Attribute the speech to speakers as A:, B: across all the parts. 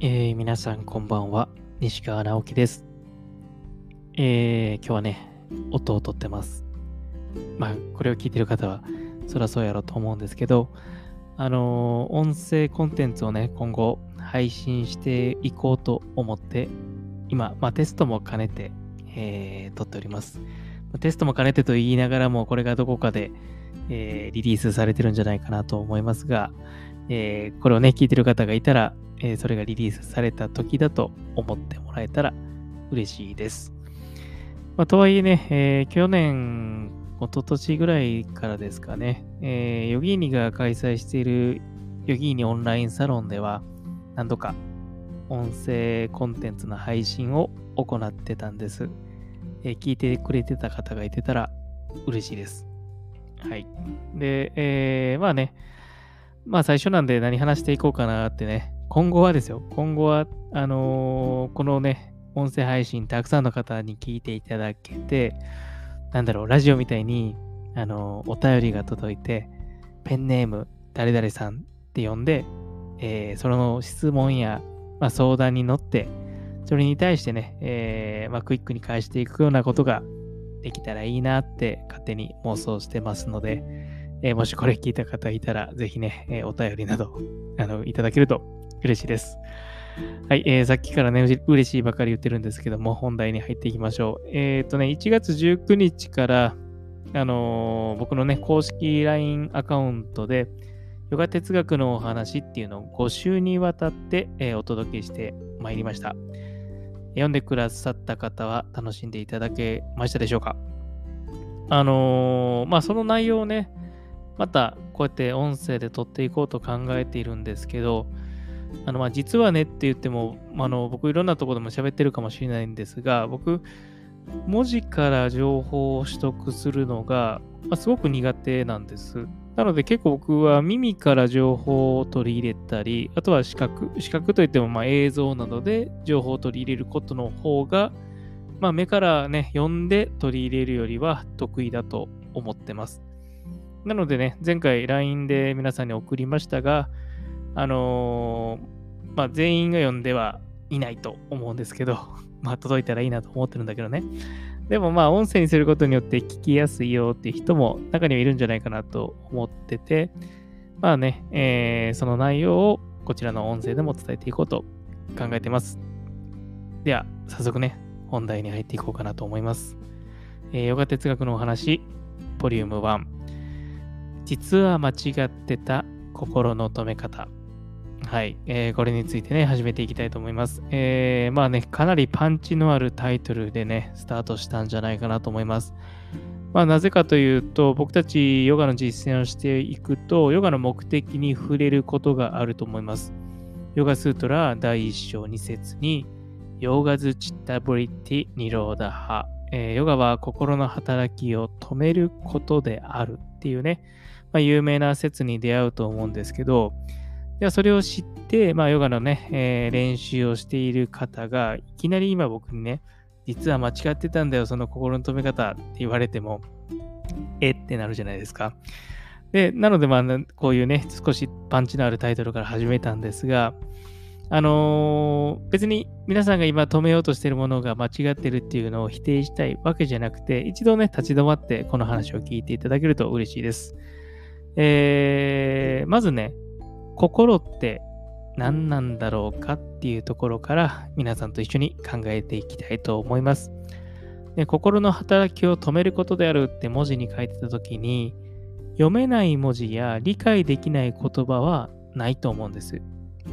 A: えー、皆さんこんばんは。西川直樹です。えー、今日はね、音をとってます。まあ、これを聞いてる方は、そりゃそうやろうと思うんですけど、あのー音声コンテンツをね、今後配信していこうと思って、今、まあ、テストも兼ねて、えー撮っております。テストも兼ねてと言いながらも、これがどこかで、えーリリースされてるんじゃないかなと思いますが、えーこれをね、聞いてる方がいたら、えーそれがリリースされた時だと思ってもらえたら嬉しいです。まあ、とはいえね、えー去年、一昨年ぐらいからですかね、えーヨギーニが開催しているヨギーニオンラインサロンでは、何度か音声コンテンツの配信を行ってたんです。えー聞いてくれてた方がいてたら嬉しいです。はい。で、えーまあね、まあ最初なんで何話していこうかなってね、今後はですよ、今後は、あのーこのね、音声配信たくさんの方に聞いていただけて、なんだろう、ラジオみたいに、あのーお便りが届いて、ペンネーム誰々さんって呼んで、えーその質問や、まあ、相談に乗って、それに対してね、えーまあ、クイックに返していくようなことができたらいいなって勝手に妄想してますので、えーもしこれ聞いた方いたら、ぜひね、えお便りなどあのいただけると嬉しいです。はい、えーさっきからね、嬉しいばかり言ってるんですけども、本題に入っていきましょう。えっ、とね、1月19日から、あのー僕のね、公式 LINE アカウントで、ヨガ哲学のお話っていうのを5週にわたって、えーお届けしてまいりました。読んでくださった方は楽しんでいただけましたでしょうかあのまあその内容をね、またこうやって音声で撮っていこうと考えているんですけど、あのまあ実はねって言っても、あの僕いろんなところでも喋ってるかもしれないんですが、僕、文字から情報を取得するのが、まあ、すごく苦手なんです。なので結構僕は耳から情報を取り入れたり、あとは視覚、視覚といってもまあ映像などで情報を取り入れることの方が、まあ目からね、読んで取り入れるよりは得意だと思ってます。なのでね、前回 LINE で皆さんに送りましたが、あのーまあ全員が読んではいないと思うんですけど、まあ届いたらいいなと思ってるんだけどね。でもまあ音声にすることによって聞きやすいよっていう人も中にはいるんじゃないかなと思ってて、まあね、えーその内容をこちらの音声でも伝えていこうと考えてます。では、早速ね、本題に入っていこうかなと思います。えーヨガ哲学のお話、ボリューム1。実は間違ってた心の止め方。はい、えーこれについてね、始めていきたいと思います。えーまあね、かなりパンチのあるタイトルでね、スタートしたんじゃないかなと思います。まあ、なぜかというと、僕たちヨガの実践をしていくと、ヨガの目的に触れることがあると思います。ヨガスートラ第1章2節に、ヨガズチッタブリティニローダハ、えーヨガは心の働きを止めることであるっていうね、まあ、有名な説に出会うと思うんですけど、ではそれを知って、まあ、ヨガのね、えー練習をしている方が、いきなり今僕にね、実は間違ってたんだよ、その心の止め方って言われても、えってなるじゃないですか。で、なので、まあ、こういうね、少しパンチのあるタイトルから始めたんですが、あのー別に皆さんが今止めようとしているものが間違ってるっていうのを否定したいわけじゃなくて、一度ね、立ち止まってこの話を聞いていただけると嬉しいです。えーまずね、心って何なんだろうかっていうところから皆さんと一緒に考えていきたいと思います。で心の働きを止めることであるって文字に書いてた時に読めない文字や理解できない言葉はないと思うんです。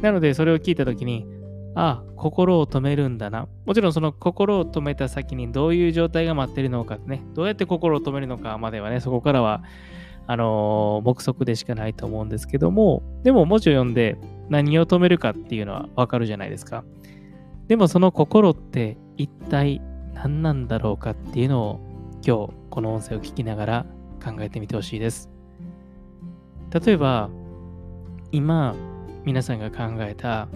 A: なのでそれを聞いた時にああ、心を止めるんだな。もちろんその心を止めた先にどういう状態が待ってるのかね、どうやって心を止めるのかまではね、そこからはあのー目測でしかないと思うんですけども、でも文字を読んで何を止めるかっていうのはわかるじゃないですか。でもその心って一体何なんだろうかっていうのを今日この音声を聞きながら考えてみてほしいです。例えば今皆さんが考えた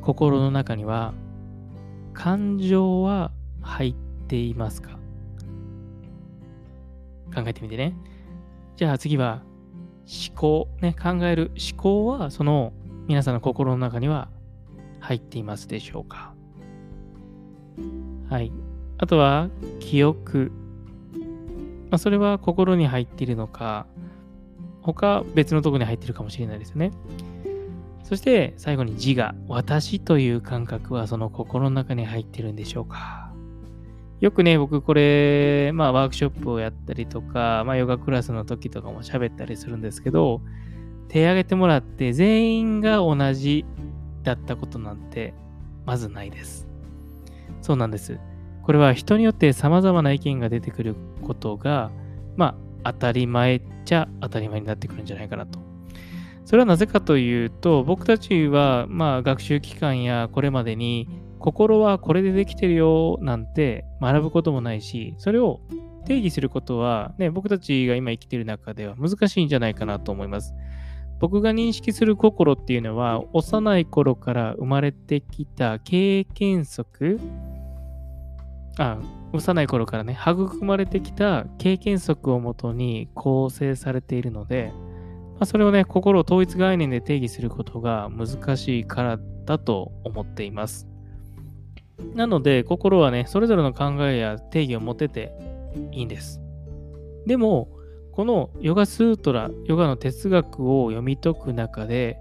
A: 心の中には感情は入っていますか？考えてみてね。じゃあ次は思考、ね、考える思考はその皆さんの心の中には入っていますでしょうかはい。あとは、記憶。まあ、それは心に入っているのか、他別のとこに入ってるかもしれないですね。そして最後に自我。私という感覚はその心の中に入ってるんでしょうかよくね、僕これ、まあワークショップをやったりとか、まあヨガクラスの時とかも喋ったりするんですけど、手挙げてもらって全員が同じだったことなんてまずないです。そうなんです。これは人によって様々な意見が出てくることが、まあ当たり前っちゃ当たり前になってくるんじゃないかなと。それはなぜかというと、僕たちはまあ学習期間やこれまでに心はこれでできてるよなんて学ぶこともないし、それを定義することは、ね、僕たちが今生きてる中では難しいんじゃないかなと思います。僕が認識する心っていうのは、幼い頃から生まれてきた経験則、あ、幼い頃からね、育まれてきた経験則をもとに構成されているので、ま、それをね、心を統一概念で定義することが難しいからだと思っています。なので、心はね、それぞれの考えや定義を持てていいんです。でも、このヨガスートラ、ヨガの哲学を読み解く中で、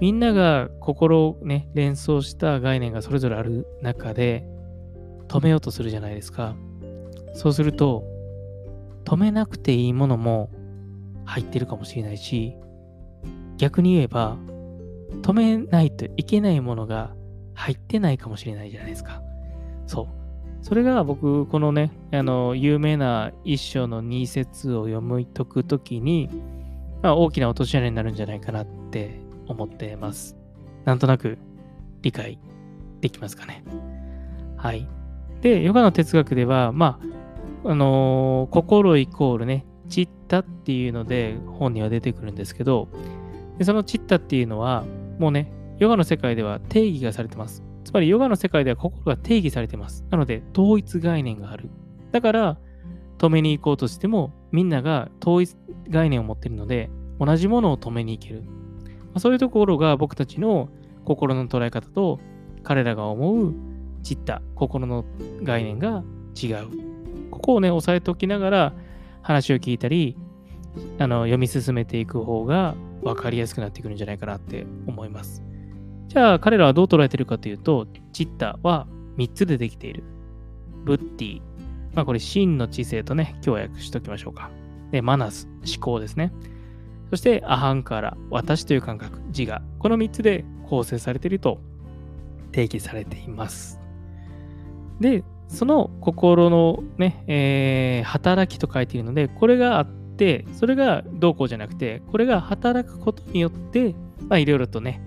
A: みんなが心をね、連想した概念がそれぞれある中で、止めようとするじゃないですか。そうすると、止めなくていいものも入ってるかもしれないし、逆に言えば、止めないといけないものが入ってないかもしれないじゃないですか。そう。それが僕、このね、あの、有名な一章の二節を読み解くときに、まあ、大きな落とし穴になるんじゃないかなって思ってます。なんとなく理解できますかね。はい。で、ヨガの哲学では、まあ、あのー、心イコールね、チッタっていうので本には出てくるんですけど、でそのチッタっていうのは、もうね、ヨガの世界では定義がされてます。つまりヨガの世界では心が定義されてます。なので、統一概念がある。だから、止めに行こうとしても、みんなが統一概念を持っているので、同じものを止めに行ける。まあ、そういうところが僕たちの心の捉え方と、彼らが思う散った心の概念が違う。ここをね、押さえておきながら話を聞いたり、あの読み進めていく方が分かりやすくなってくるんじゃないかなって思います。じゃあ彼らはどう捉えているかというと、チッタは3つでできている。ブッティ。まあこれ真の知性とね、今日は訳しておきましょうか。で、マナス、思考ですね。そしてアハンカラ、私という感覚、自我。この3つで構成されていると定義されています。で、その心のね、えー、働きと書いているので、これがあって、それがどうこうじゃなくて、これが働くことによって、まあいろいろとね、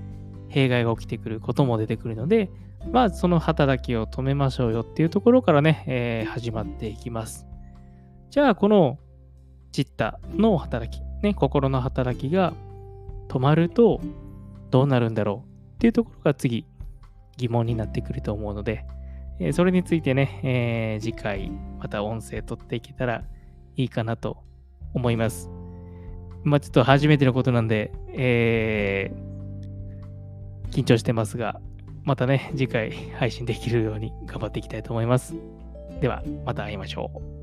A: 弊害が起きてくることも出てくるので、まあ、その働きを止めましょうよっていうところからね、えー、始まっていきます。じゃあ、このチッタの働き、ね、心の働きが止まるとどうなるんだろうっていうところが次、疑問になってくると思うので、えー、それについてね、えー、次回また音声取っていけたらいいかなと思います。まあ、ちょっと初めてのことなんで、えー、緊張してますが、またね、次回配信できるように頑張っていきたいと思います。では、また会いましょう。